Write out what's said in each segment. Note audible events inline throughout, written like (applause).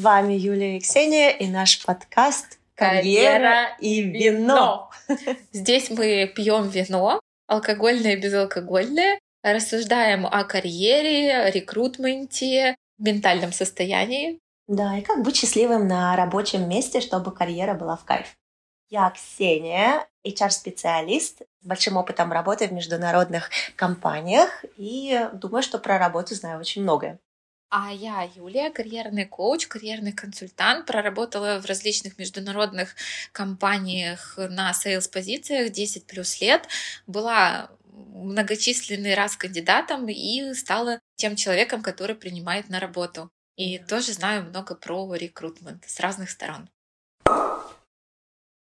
вами Юлия и Ксения и наш подкаст «Карьера, и вино». Здесь мы пьем вино, алкогольное и безалкогольное, рассуждаем о карьере, рекрутменте, ментальном состоянии. Да, и как быть счастливым на рабочем месте, чтобы карьера была в кайф. Я Ксения, HR-специалист с большим опытом работы в международных компаниях и думаю, что про работу знаю очень многое. А я Юлия, карьерный коуч, карьерный консультант, проработала в различных международных компаниях на сейлс-позициях 10 плюс лет, была многочисленный раз кандидатом и стала тем человеком, который принимает на работу. И тоже знаю много про рекрутмент с разных сторон.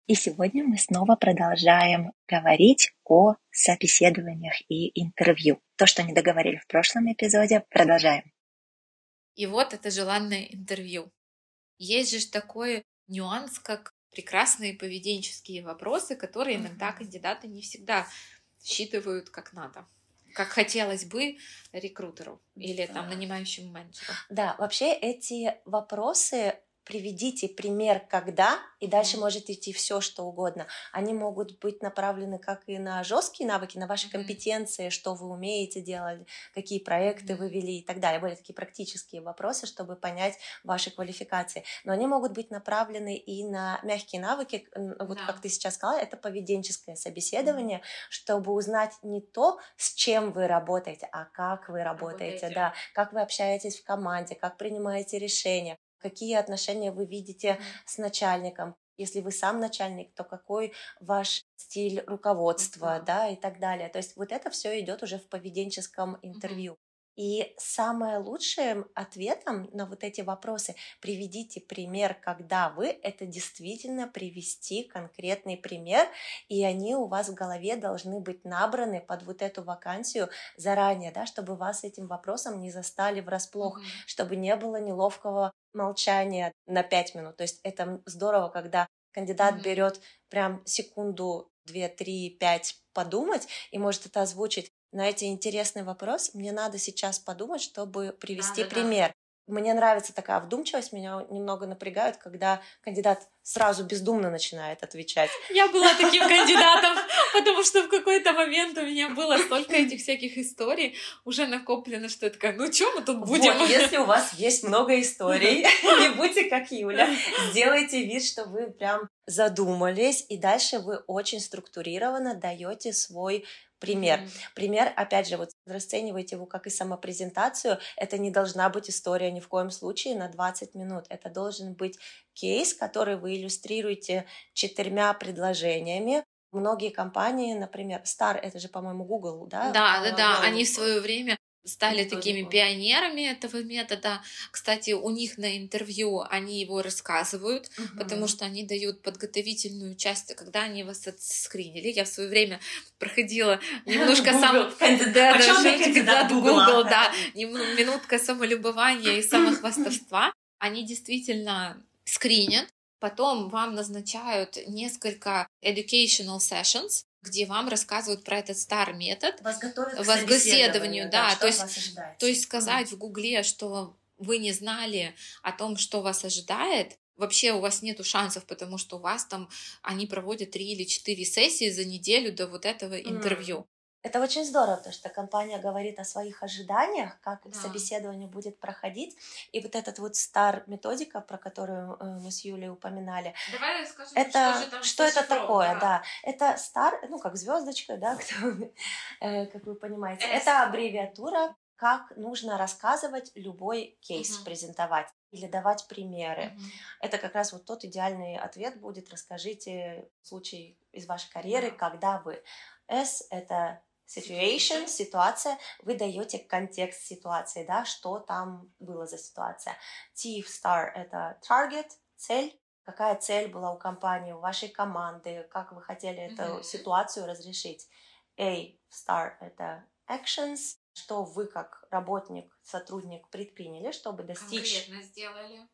И сегодня мы снова продолжаем говорить о собеседованиях и интервью. То, что не договорили в прошлом эпизоде, продолжаем. И вот это желанное интервью. Есть же такой нюанс, как прекрасные поведенческие вопросы, которые иногда кандидаты не всегда считывают как надо как хотелось бы рекрутеру или там нанимающему менеджеру. Да, вообще эти вопросы приведите пример, когда, и дальше может идти все, что угодно. Они могут быть направлены как и на жесткие навыки, на ваши компетенции, что вы умеете делать, какие проекты вы вели и так далее. Более такие практические вопросы, чтобы понять ваши квалификации. Но они могут быть направлены и на мягкие навыки, вот да. как ты сейчас сказала, это поведенческое собеседование, чтобы узнать не то, с чем вы работаете, а как вы работаете, работаете, да, как вы общаетесь в команде, как принимаете решения какие отношения вы видите с начальником. Если вы сам начальник, то какой ваш стиль руководства, да, и так далее. То есть вот это все идет уже в поведенческом интервью. И самое лучшим ответом на вот эти вопросы приведите пример, когда вы это действительно привести конкретный пример, и они у вас в голове должны быть набраны под вот эту вакансию заранее, да, чтобы вас этим вопросом не застали врасплох, mm-hmm. чтобы не было неловкого молчания на пять минут. То есть это здорово, когда кандидат mm-hmm. берет прям секунду, две, три, пять подумать и может это озвучить на эти интересный вопрос, мне надо сейчас подумать, чтобы привести да, пример. Да. Мне нравится такая вдумчивость, меня немного напрягают, когда кандидат сразу бездумно начинает отвечать. Я была таким кандидатом, (laughs) потому что в какой-то момент у меня было столько этих всяких историй уже накоплено, что я такая, ну что мы тут будем? Вот, если у вас есть много историй, (laughs) не будьте как Юля, (laughs) сделайте вид, что вы прям задумались, и дальше вы очень структурированно даете свой пример. Mm-hmm. Пример, опять же, вот расценивайте его как и самопрезентацию. Это не должна быть история ни в коем случае на 20 минут. Это должен быть кейс, который вы иллюстрируете четырьмя предложениями. Многие компании, например, Star, это же, по-моему, Google, да? Да, да, да. Они в свое время стали такими пионерами этого метода. Кстати, у них на интервью они его рассказывают, угу. потому что они дают подготовительную часть, когда они вас отскринили. Я в свое время проходила (laughs) немножко сам... Да, Google, да, минутка самолюбования и самохвастовства. Они действительно скринят, потом вам назначают несколько educational sessions, где вам рассказывают про этот старый метод. Вас готовят к собеседованию, да. да то, есть, то есть сказать mm. в Гугле, что вы не знали о том, что вас ожидает, вообще у вас нету шансов, потому что у вас там они проводят три или четыре сессии за неделю до вот этого интервью. Это очень здорово, потому что компания говорит о своих ожиданиях, как да. собеседование будет проходить. И вот этот вот стар методика, про которую э, мы с Юлей упоминали. Давай скажем, это, что, же что это такое, да. да. Это стар, ну как звездочка, да, (laughs) кто, э, как вы понимаете. S. Это аббревиатура, как нужно рассказывать любой кейс, uh-huh. презентовать или давать примеры. Uh-huh. Это как раз вот тот идеальный ответ будет. Расскажите случай из вашей карьеры, uh-huh. когда вы. S это situation, ситуация, вы даете контекст ситуации, да, что там было за ситуация. T star это target, цель, какая цель была у компании, у вашей команды, как вы хотели mm-hmm. эту ситуацию разрешить. A star это actions, что вы как работник, сотрудник предприняли, чтобы достичь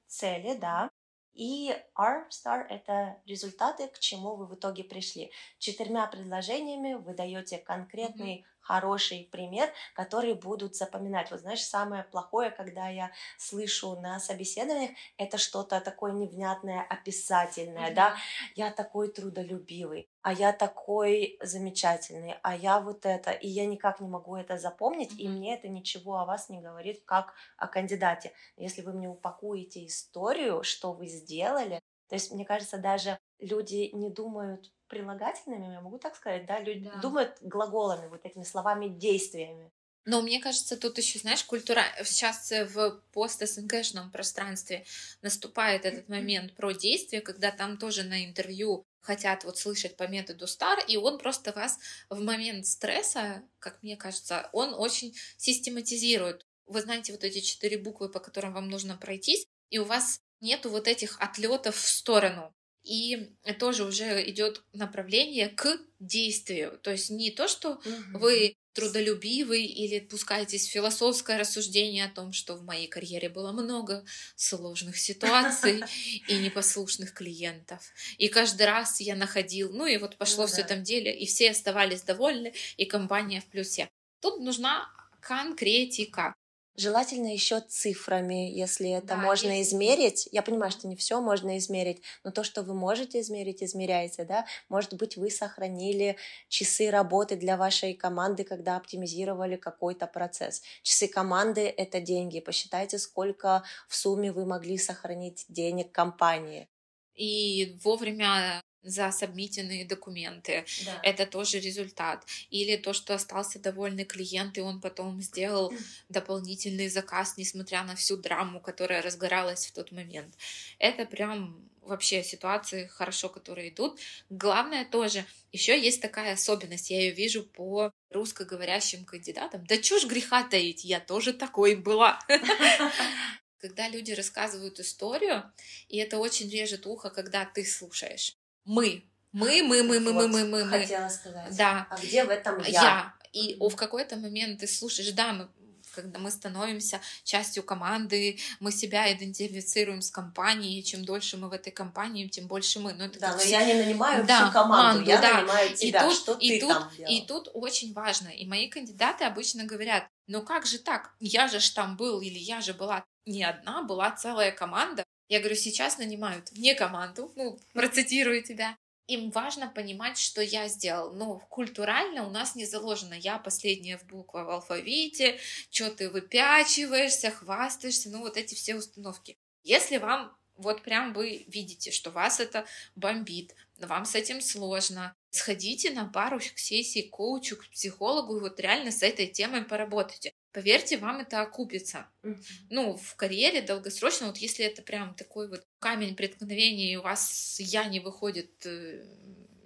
цели, да. И R-star — это результаты, к чему вы в итоге пришли. Четырьмя предложениями вы даете конкретный mm-hmm. Хороший пример, который будут запоминать. Вот знаешь, самое плохое, когда я слышу на собеседованиях, это что-то такое невнятное, описательное, mm-hmm. да, я такой трудолюбивый, а я такой замечательный, а я вот это, и я никак не могу это запомнить, mm-hmm. и мне это ничего о вас не говорит, как о кандидате. Если вы мне упакуете историю, что вы сделали, то есть, мне кажется, даже люди не думают прилагательными, я могу так сказать, да, люди да. думают глаголами, вот этими словами, действиями. Но мне кажется, тут еще, знаешь, культура сейчас в пост-СНГшном пространстве наступает этот момент про действие, когда там тоже на интервью хотят вот слышать по методу STAR, и он просто вас в момент стресса, как мне кажется, он очень систематизирует. Вы знаете вот эти четыре буквы, по которым вам нужно пройтись, и у вас нету вот этих отлетов в сторону. И тоже уже идет направление к действию. То есть не то, что угу. вы трудолюбивый или пускаетесь в философское рассуждение о том, что в моей карьере было много сложных ситуаций (laughs) и непослушных клиентов. И каждый раз я находил, ну и вот пошло ну, все да. этом деле, и все оставались довольны, и компания в плюсе. Тут нужна конкретика. Желательно еще цифрами, если это да, можно есть. измерить. Я понимаю, что не все можно измерить, но то, что вы можете измерить, измеряйте, да. Может быть, вы сохранили часы работы для вашей команды, когда оптимизировали какой-то процесс. Часы команды — это деньги. Посчитайте, сколько в сумме вы могли сохранить денег компании. И вовремя за сабмитенные документы. Да. Это тоже результат. Или то, что остался довольный клиент, и он потом сделал дополнительный заказ, несмотря на всю драму, которая разгоралась в тот момент. Это прям вообще ситуации хорошо, которые идут. Главное тоже, еще есть такая особенность, я ее вижу по русскоговорящим кандидатам. Да чушь греха таить, я тоже такой была. (laughs) Когда люди рассказывают историю, и это очень режет ухо, когда ты слушаешь мы. Мы, мы, мы, мы, вот, мы, мы, мы. Хотела сказать. Да. А где в этом я? Я. И mm-hmm. в какой-то момент ты слушаешь, да, мы когда мы становимся частью команды, мы себя идентифицируем с компанией, чем дольше мы в этой компании, тем больше мы. Но это да, но все... я не нанимаю да, всю команду, команду я да. нанимаю тебя, и тут, что и ты тут, там делал? И тут очень важно, и мои кандидаты обычно говорят, ну как же так, я же ж там был, или я же была не одна, была целая команда, я говорю, сейчас нанимают мне команду, ну, процитирую тебя. Им важно понимать, что я сделал. Но культурально у нас не заложено. Я последняя в буква в алфавите, что ты выпячиваешься, хвастаешься, ну вот эти все установки. Если вам вот прям вы видите, что вас это бомбит, вам с этим сложно, сходите на пару сессий к коучу, к психологу и вот реально с этой темой поработайте. Поверьте, вам это окупится. Mm-hmm. Ну, в карьере долгосрочно, вот если это прям такой вот камень преткновения, и у вас я не выходит э,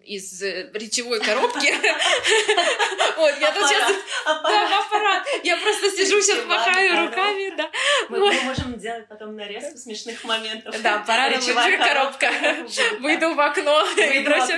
из э, речевой коробки. (laughs) Вот, я тут сейчас... (laughs) Да, аппарат. Я просто сижу сейчас, махаю руками, да. Мы можем делать потом нарезку смешных моментов. Да, аппарат, речевая коробка. (laughs) Выйду в окно и брошу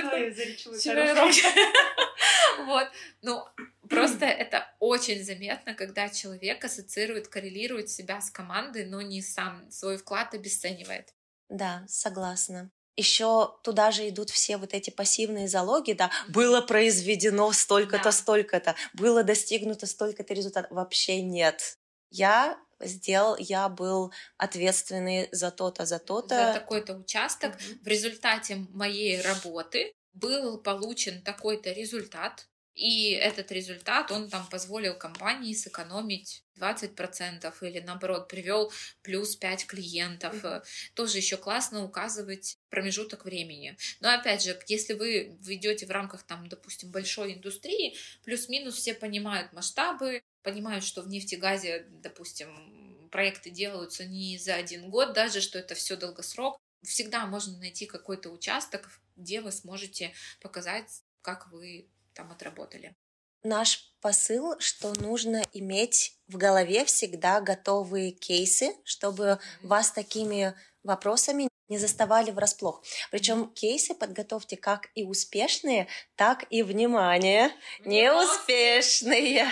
Вот. Ну, просто это очень заметно, когда человек ассоциирует, коррелирует себя с командой, но не сам свой вклад обесценивает. Да, согласна еще туда же идут все вот эти пассивные залоги, да, было произведено столько-то, да. столько-то, было достигнуто столько-то результатов. Вообще нет. Я сделал, я был ответственный за то-то, за то-то. За такой-то участок. Mm-hmm. В результате моей работы был получен такой-то результат. И этот результат, он там позволил компании сэкономить 20% или наоборот привел плюс 5 клиентов. Mm-hmm. Тоже еще классно указывать промежуток времени. Но опять же, если вы ведете в рамках там, допустим, большой индустрии, плюс-минус все понимают масштабы, понимают, что в нефтегазе, допустим, проекты делаются не за один год даже, что это все долгосрок. Всегда можно найти какой-то участок, где вы сможете показать, как вы там отработали. Наш посыл, что нужно иметь в голове всегда готовые кейсы, чтобы вас такими вопросами не заставали врасплох. Причем кейсы подготовьте как и успешные, так и, внимание, неуспешные.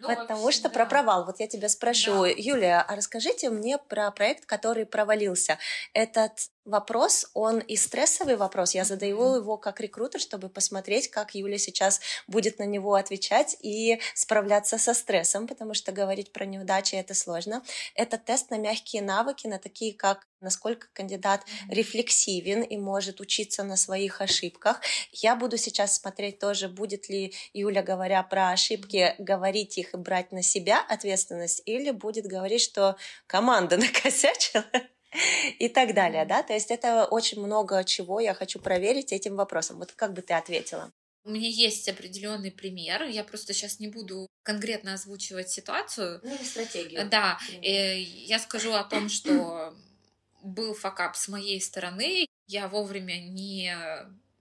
Ну, Потому вообще, что да. про провал. Вот я тебя спрошу, да. Юлия, а расскажите мне про проект, который провалился. Этот вопрос, он и стрессовый вопрос. Я задаю его как рекрутер, чтобы посмотреть, как Юля сейчас будет на него отвечать и справляться со стрессом, потому что говорить про неудачи это сложно. Это тест на мягкие навыки, на такие как насколько кандидат рефлексивен и может учиться на своих ошибках. Я буду сейчас смотреть тоже, будет ли Юля, говоря про ошибки, говорить их и брать на себя ответственность, или будет говорить, что команда (laughs) накосячила, (laughs) и так далее, да, то есть это очень много чего я хочу проверить этим вопросом. Вот как бы ты ответила? У меня есть определенный пример. Я просто сейчас не буду конкретно озвучивать ситуацию. Ну или стратегию. Да, э, я скажу о том, что был факап с моей стороны. Я вовремя не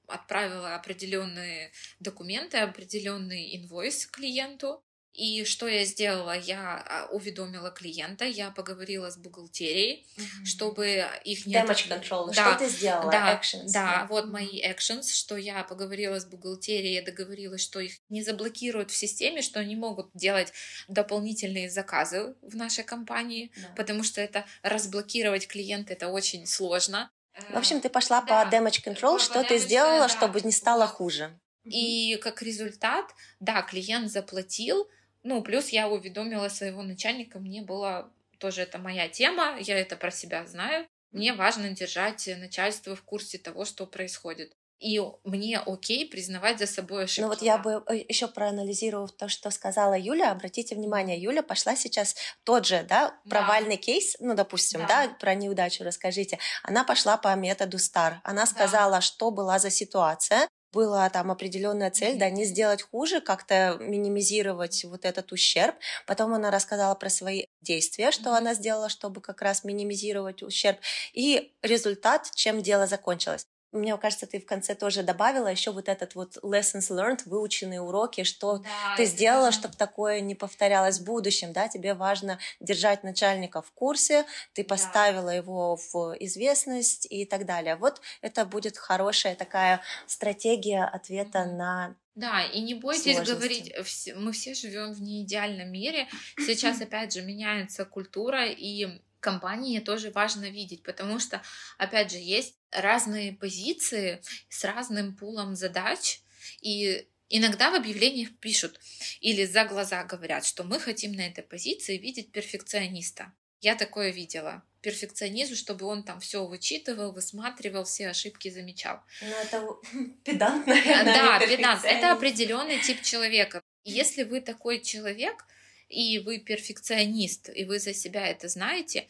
отправила определенные документы, определенный инвойс клиенту. И что я сделала? Я а, уведомила клиента, я поговорила с бухгалтерией, mm-hmm. чтобы их не... Damage control. Да, что ты сделала? Да, actions. Да, mm-hmm. вот мои actions, что я поговорила с бухгалтерией, я договорилась, что их не заблокируют в системе, что они могут делать дополнительные заказы в нашей компании, yeah. потому что это разблокировать клиента это очень сложно. В общем, ты пошла да. по damage control, по, что по ты сделала, да. чтобы не стало хуже. И как результат, да, клиент заплатил, ну, плюс я уведомила своего начальника, мне было тоже это моя тема, я это про себя знаю. Мне важно держать начальство в курсе того, что происходит. И мне окей признавать за собой ошибки. Ну вот я бы э, еще проанализировав то, что сказала Юля, обратите внимание, Юля пошла сейчас тот же, да, провальный да. кейс, ну, допустим, да. да, про неудачу расскажите. Она пошла по методу STAR. Она сказала, да. что была за ситуация, была там определенная цель, да, не сделать хуже, как-то минимизировать вот этот ущерб. Потом она рассказала про свои действия, что она сделала, чтобы как раз минимизировать ущерб. И результат, чем дело закончилось. Мне кажется, ты в конце тоже добавила еще вот этот вот lessons learned, выученные уроки, что да, ты сделала, чтобы такое не повторялось в будущем, да, тебе важно держать начальника в курсе, ты поставила да. его в известность и так далее. Вот это будет хорошая такая стратегия ответа mm-hmm. на да, и не бойтесь сложности. говорить, мы все живем в неидеальном мире. Сейчас, (clears throat) опять же, меняется культура, и компании тоже важно видеть, потому что, опять же, есть разные позиции с разным пулом задач, и Иногда в объявлениях пишут или за глаза говорят, что мы хотим на этой позиции видеть перфекциониста. Я такое видела. Перфекционизм, чтобы он там все вычитывал, высматривал, все ошибки замечал. Ну, это (laughs) педант, наверное. Да, педант. Это определенный тип человека. Если вы такой человек, и вы перфекционист, и вы за себя это знаете,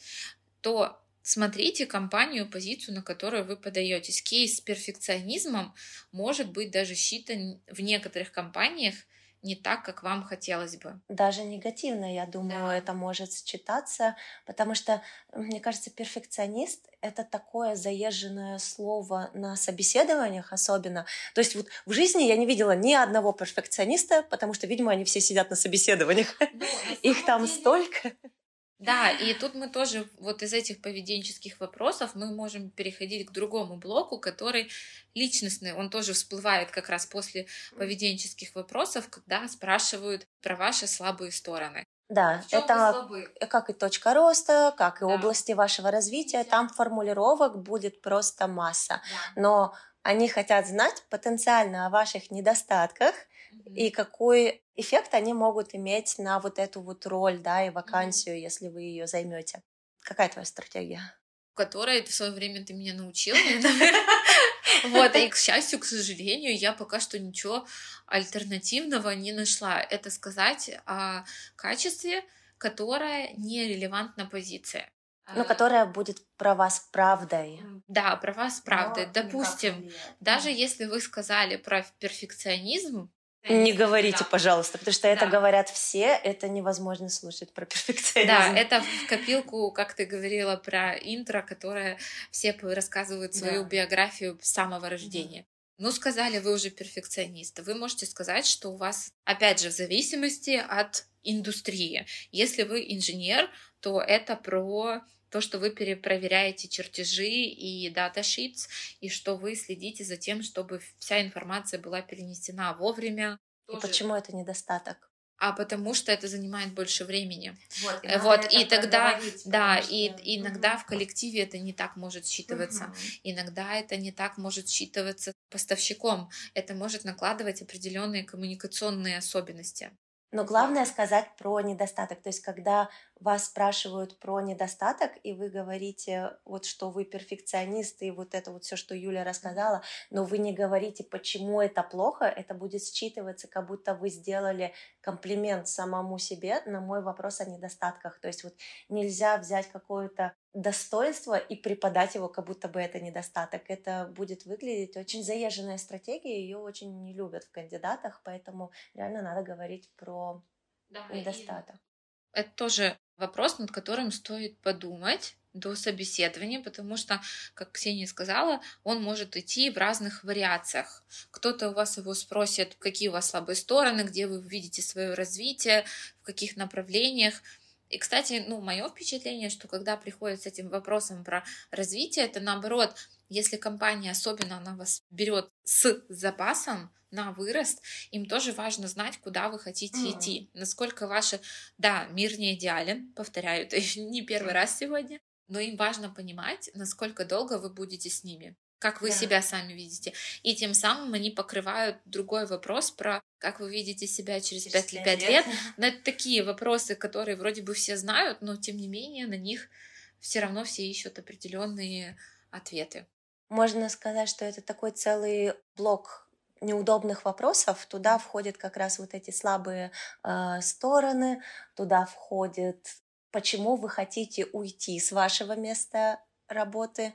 то смотрите компанию, позицию, на которую вы подаетесь. Кейс с перфекционизмом может быть даже считан в некоторых компаниях не так, как вам хотелось бы. Даже негативно, я думаю, да. это может считаться, потому что, мне кажется, перфекционист — это такое заезженное слово на собеседованиях особенно. То есть вот в жизни я не видела ни одного перфекциониста, потому что, видимо, они все сидят на собеседованиях. Ну, Их там деле... столько. Да, и тут мы тоже вот из этих поведенческих вопросов мы можем переходить к другому блоку, который личностный, он тоже всплывает как раз после поведенческих вопросов, когда спрашивают про ваши слабые стороны. Да, это как и точка роста, как и да. области вашего развития. Там формулировок будет просто масса. Да. Но они хотят знать потенциально о ваших недостатках mm-hmm. и какой эффект они могут иметь на вот эту вот роль, да, и вакансию, mm-hmm. если вы ее займете. Какая твоя стратегия? Которой в свое время ты меня научил. (laughs) Вот, и к счастью, к сожалению, я пока что ничего альтернативного не нашла. Это сказать о качестве, которое не релевантна позиции. Ну, которая будет про вас правдой. Да, про вас правдой. Но Допустим, даже если вы сказали про перфекционизм, не говорите, да. пожалуйста, потому что да. это говорят все, это невозможно слушать про (laughs) перфекционизм. Да, это в копилку, как ты говорила про интро, которое все рассказывают свою да. биографию с самого рождения. Да. Ну, сказали, вы уже перфекционист. Вы можете сказать, что у вас, опять же, в зависимости от индустрии. Если вы инженер, то это про то, что вы перепроверяете чертежи и дата-шитс, и что вы следите за тем, чтобы вся информация была перенесена вовремя. И почему это недостаток? а потому что это занимает больше времени. Вот, и, вот, и тогда, да, что... и иногда угу. в коллективе это не так может считываться. Угу. Иногда это не так может считываться поставщиком. Это может накладывать определенные коммуникационные особенности. Но главное сказать про недостаток. То есть, когда вас спрашивают про недостаток, и вы говорите, вот что вы перфекционист, и вот это вот все, что Юля рассказала, но вы не говорите, почему это плохо, это будет считываться, как будто вы сделали комплимент самому себе на мой вопрос о недостатках. То есть вот нельзя взять какое-то достоинство и преподать его, как будто бы это недостаток. Это будет выглядеть очень заезженная стратегия, ее очень не любят в кандидатах, поэтому реально надо говорить про да, недостаток. Это тоже вопрос, над которым стоит подумать до собеседования, потому что, как Ксения сказала, он может идти в разных вариациях. Кто-то у вас его спросит, какие у вас слабые стороны, где вы видите свое развитие, в каких направлениях. И, кстати, ну, мое впечатление, что когда приходят с этим вопросом про развитие, это наоборот, если компания особенно она вас берет с запасом, на вырост, им тоже важно знать, куда вы хотите mm. идти, насколько ваши, да, мир не идеален, повторяю, (laughs) это не первый раз сегодня, но им важно понимать, насколько долго вы будете с ними, как вы да. себя сами видите. И тем самым они покрывают другой вопрос про как вы видите себя через, через 5, 5 лет. лет. (laughs) Но это такие вопросы, которые вроде бы все знают, но тем не менее на них все равно все ищут определенные ответы. Можно сказать, что это такой целый блок неудобных вопросов, туда входят как раз вот эти слабые э, стороны, туда входит, почему вы хотите уйти с вашего места работы.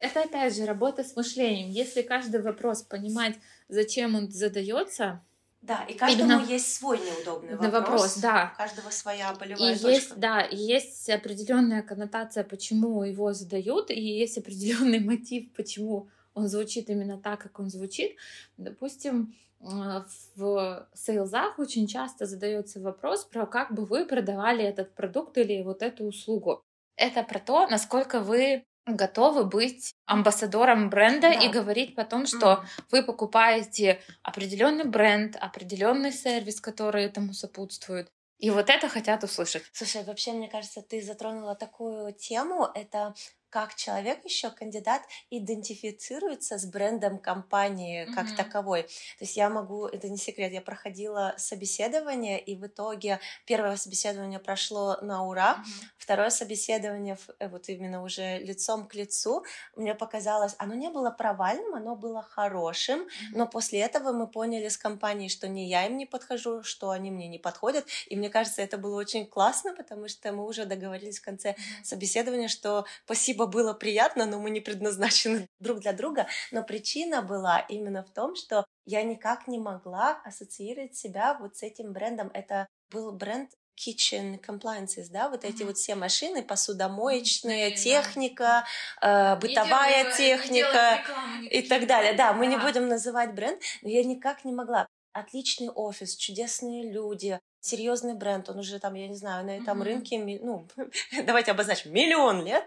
Это опять же работа с мышлением. Если каждый вопрос понимать, зачем он задается, да, и каждому Именно есть свой неудобный вопрос. вопрос да. У каждого своя болевая и точка. Есть, да, и есть определенная коннотация, почему его задают, и есть определенный (laughs) мотив, почему он звучит именно так, как он звучит. Допустим, э, в сейлзах очень часто задается вопрос про как бы вы продавали этот продукт или вот эту услугу. Это про то, насколько вы готовы быть амбассадором бренда да. и говорить потом, что mm. вы покупаете определенный бренд, определенный сервис, который этому сопутствует. И вот это хотят услышать. Слушай, вообще, мне кажется, ты затронула такую тему. Это как человек еще кандидат идентифицируется с брендом компании как mm-hmm. таковой. То есть я могу, это не секрет, я проходила собеседование, и в итоге первое собеседование прошло на ура, mm-hmm. второе собеседование э, вот именно уже лицом к лицу, мне показалось, оно не было провальным, оно было хорошим, mm-hmm. но после этого мы поняли с компанией, что не я им не подхожу, что они мне не подходят, и мне кажется, это было очень классно, потому что мы уже договорились в конце собеседования, что спасибо спасибо, было приятно, но мы не предназначены (laughs) друг для друга. Но причина была именно в том, что я никак не могла ассоциировать себя вот с этим брендом. Это был бренд kitchen compliances, да, вот эти mm-hmm. вот все машины, посудомоечная mm-hmm. техника, э, бытовая не техника и так далее. Да, мы да. не будем называть бренд, но я никак не могла. Отличный офис, чудесные люди, серьезный бренд, он уже там, я не знаю, на этом mm-hmm. рынке, ну, (laughs) давайте обозначим, миллион лет.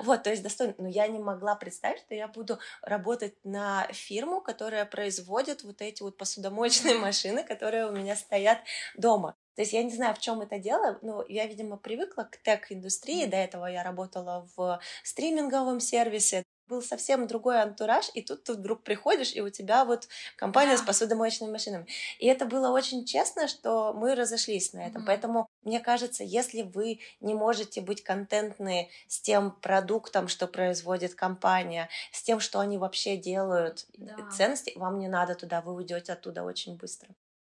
Вот, то есть достойно. Но я не могла представить, что я буду работать на фирму, которая производит вот эти вот посудомоечные машины, которые у меня стоят дома. То есть я не знаю, в чем это дело, но я, видимо, привыкла к тег-индустрии. До этого я работала в стриминговом сервисе, был совсем другой антураж, и тут ты вдруг приходишь, и у тебя вот компания да. с посудомоечными машинами. И это было очень честно, что мы разошлись на этом. Mm-hmm. Поэтому, мне кажется, если вы не можете быть контентны с тем продуктом, что производит компания, с тем, что они вообще делают, да. ценности, вам не надо туда, вы уйдете оттуда очень быстро.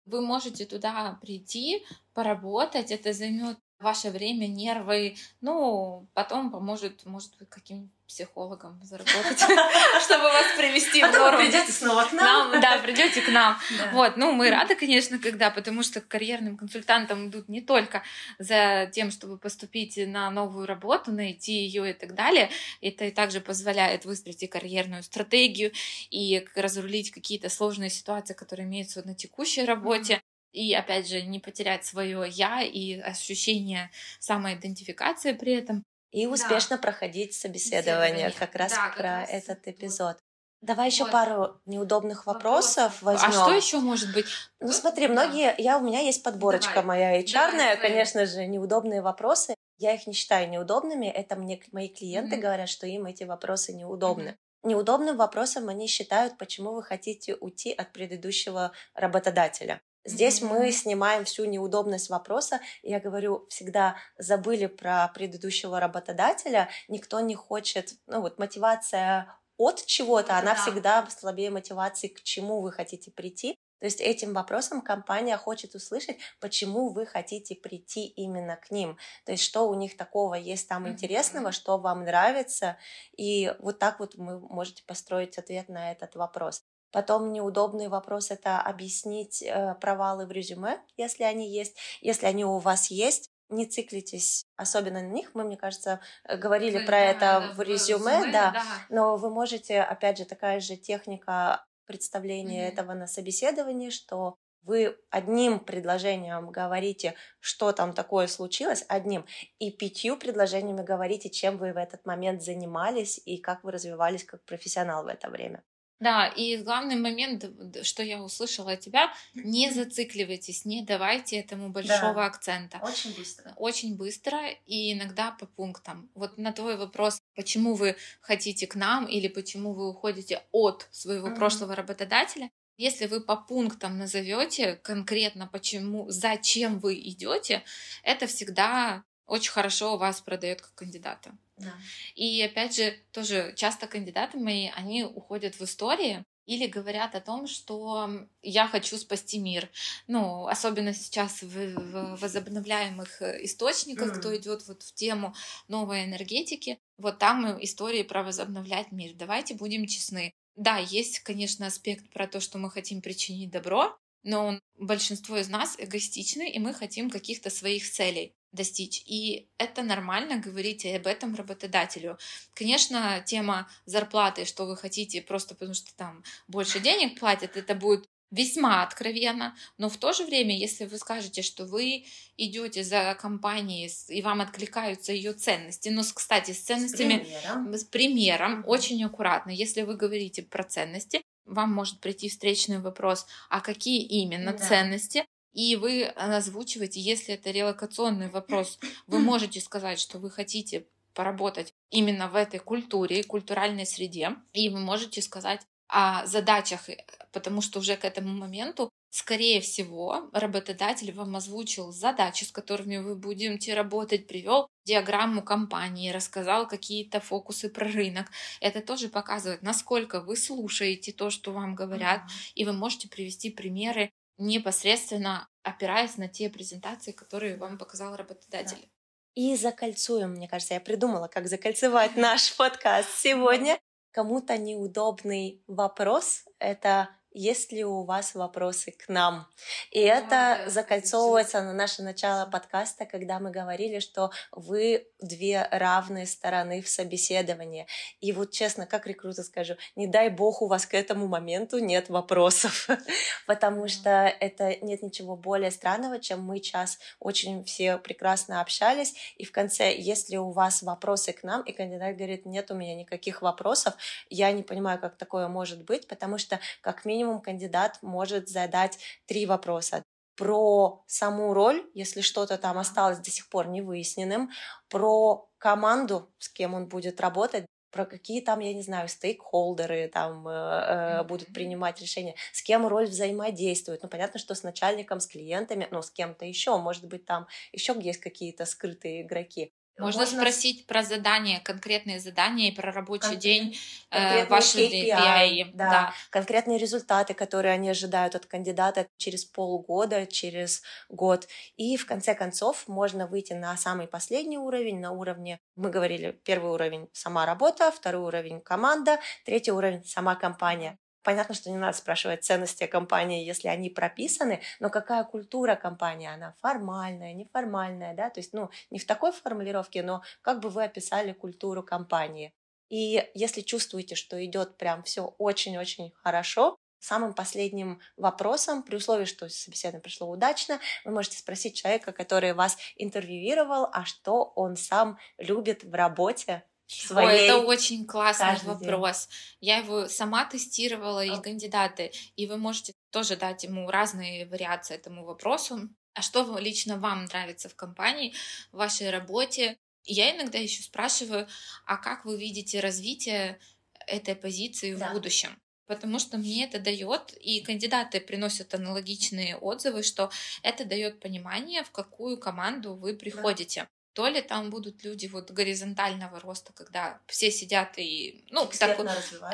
Вы можете туда прийти, поработать, это займет ваше время, нервы, ну, потом поможет, может быть, каким психологом заработать, (laughs) (laughs) чтобы вас привести в норму. придете снова к нам. Да, придете к нам. Вот, ну, мы рады, конечно, когда, потому что к карьерным консультантам идут не только за тем, чтобы поступить на новую работу, найти ее и так далее. Это также позволяет выстроить и карьерную стратегию, и разрулить какие-то сложные ситуации, которые имеются на текущей работе и опять же не потерять свое я и ощущение самоидентификации при этом. И успешно да. проходить собеседование, как раз да, про как раз этот эпизод. Давай еще вот. пару неудобных вопросов возьмем. А что еще может быть? Ну смотри, многие, я у меня есть подборочка Давай. моя HR, конечно же, неудобные вопросы. Я их не считаю неудобными. Это мне мои клиенты mm-hmm. говорят, что им эти вопросы неудобны. Mm-hmm. Неудобным вопросом они считают, почему вы хотите уйти от предыдущего работодателя. Здесь mm-hmm. мы снимаем всю неудобность вопроса. Я говорю, всегда забыли про предыдущего работодателя. Никто не хочет, ну вот мотивация от чего-то, она да. всегда слабее мотивации, к чему вы хотите прийти. То есть этим вопросом компания хочет услышать, почему вы хотите прийти именно к ним. То есть что у них такого есть там интересного, что вам нравится. И вот так вот вы можете построить ответ на этот вопрос. Потом неудобный вопрос это объяснить э, провалы в резюме, если они есть. Если они у вас есть, не циклитесь особенно на них. Мы, мне кажется, э, говорили Вы, про да, это да, в резюме, резюме да, да. Но вы можете, опять же, такая же техника представления mm-hmm. этого на собеседовании, что вы одним предложением говорите, что там такое случилось, одним, и пятью предложениями говорите, чем вы в этот момент занимались и как вы развивались как профессионал в это время. Да, и главный момент, что я услышала от тебя, не зацикливайтесь, не давайте этому большого да. акцента. Очень быстро. Очень быстро и иногда по пунктам. Вот на твой вопрос, почему вы хотите к нам или почему вы уходите от своего mm-hmm. прошлого работодателя, если вы по пунктам назовете конкретно, почему, зачем вы идете, это всегда очень хорошо вас продает как кандидата. Да. И опять же, тоже часто кандидаты мои, они уходят в истории, или говорят о том, что я хочу спасти мир. Ну, особенно сейчас в, возобновляемых источниках, кто идет вот в тему новой энергетики, вот там истории про возобновлять мир. Давайте будем честны. Да, есть, конечно, аспект про то, что мы хотим причинить добро, но большинство из нас эгоистичны, и мы хотим каких-то своих целей достичь. И это нормально говорить об этом работодателю. Конечно, тема зарплаты, что вы хотите, просто потому что там больше денег платят, это будет весьма откровенно, но в то же время, если вы скажете, что вы идете за компанией и вам откликаются ее ценности, но, кстати, с ценностями, с примером, с примером очень аккуратно. Если вы говорите про ценности, вам может прийти встречный вопрос, а какие именно да. ценности, и вы озвучиваете, если это релокационный вопрос, вы можете сказать, что вы хотите поработать именно в этой культуре, культуральной среде, и вы можете сказать о задачах, э, потому что уже к этому моменту, скорее всего, работодатель вам озвучил задачи, с которыми вы будете работать, привел диаграмму компании, рассказал какие-то фокусы про рынок. Это тоже показывает, насколько вы слушаете то, что вам говорят, mm-hmm. и вы можете привести примеры непосредственно опираясь на те презентации, которые вам показал работодатель. Да. И закольцуем, мне кажется, я придумала, как (laughs) закольцевать наш подкаст сегодня. Кому-то неудобный вопрос — это есть ли у вас вопросы к нам? И это закольцовывается на наше начало подкаста, когда мы говорили, что вы две равные стороны в собеседовании. И вот честно, как рекрутер скажу, не дай бог у вас к этому моменту нет вопросов, (laughs) потому что это нет ничего более странного, чем мы час очень все прекрасно общались, и в конце, если у вас вопросы к нам, и кандидат говорит, нет у меня никаких вопросов, я не понимаю, как такое может быть, потому что как минимум минимум кандидат может задать три вопроса про саму роль, если что-то там осталось до сих пор не выясненным, про команду, с кем он будет работать, про какие там, я не знаю, стейкхолдеры там э, э, будут принимать решения, с кем роль взаимодействует. Ну, понятно, что с начальником, с клиентами, но с кем-то еще, может быть, там еще есть какие-то скрытые игроки. Можно, Можно спросить про задания, конкретные задания и про рабочий Кон... день э, вашей KPI, KPI да. да. Конкретные результаты, которые они ожидают от кандидата через полгода, через год. И в конце концов можно выйти на самый последний уровень, на уровне, мы говорили, первый уровень сама работа, второй уровень команда, третий уровень сама компания. Понятно, что не надо спрашивать ценности компании, если они прописаны, но какая культура компании, она формальная, неформальная, да, то есть, ну, не в такой формулировке, но как бы вы описали культуру компании. И если чувствуете, что идет прям все очень-очень хорошо, самым последним вопросом, при условии, что собеседование пришло удачно, вы можете спросить человека, который вас интервьюировал, а что он сам любит в работе, своей. Ой, это очень классный вопрос. День. Я его сама тестировала, и кандидаты, и вы можете тоже дать ему разные вариации этому вопросу. А что лично вам нравится в компании, в вашей работе? Я иногда еще спрашиваю, а как вы видите развитие этой позиции да. в будущем? Потому что мне это дает, и кандидаты приносят аналогичные отзывы, что это дает понимание, в какую команду вы приходите. Да то ли там будут люди вот горизонтального роста, когда все сидят и, ну, так,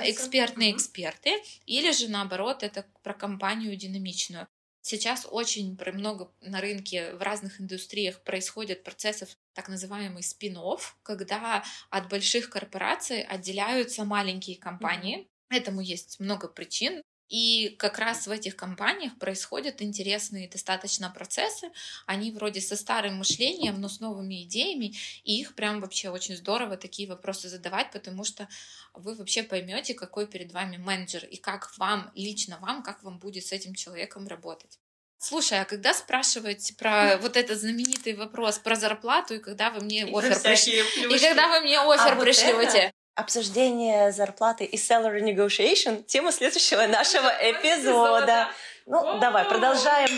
экспертные угу. эксперты, или же наоборот, это про компанию динамичную. Сейчас очень много на рынке в разных индустриях происходит процессов так называемый спин когда от больших корпораций отделяются маленькие компании. Mm-hmm. Этому есть много причин. И как раз в этих компаниях происходят интересные достаточно процессы. Они вроде со старым мышлением, но с новыми идеями. И их прям вообще очень здорово такие вопросы задавать, потому что вы вообще поймете, какой перед вами менеджер и как вам, лично вам, как вам будет с этим человеком работать. Слушай, а когда спрашивать про вот этот знаменитый вопрос про зарплату, и когда вы мне офер пришли, и когда вы мне офер а пришлете? Обсуждение зарплаты и salary negotiation — тема следующего нашего эпизода. Ну, давай, продолжаем.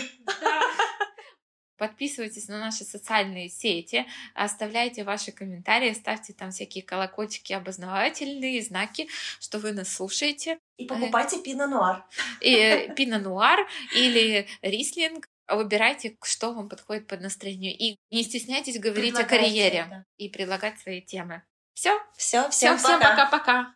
Подписывайтесь на наши социальные сети, оставляйте ваши комментарии, ставьте там всякие колокольчики, обознавательные знаки, что вы нас слушаете. И покупайте пино нуар. И пино нуар или рислинг. Выбирайте, что вам подходит под настроение. И не стесняйтесь говорить о карьере да. и предлагать свои темы. Все. Все, всем пока-пока.